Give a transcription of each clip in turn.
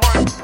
Mike.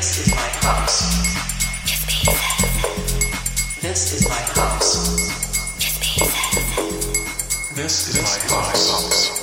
This is my house. Just be says. This is my house. Just be says. This is my house.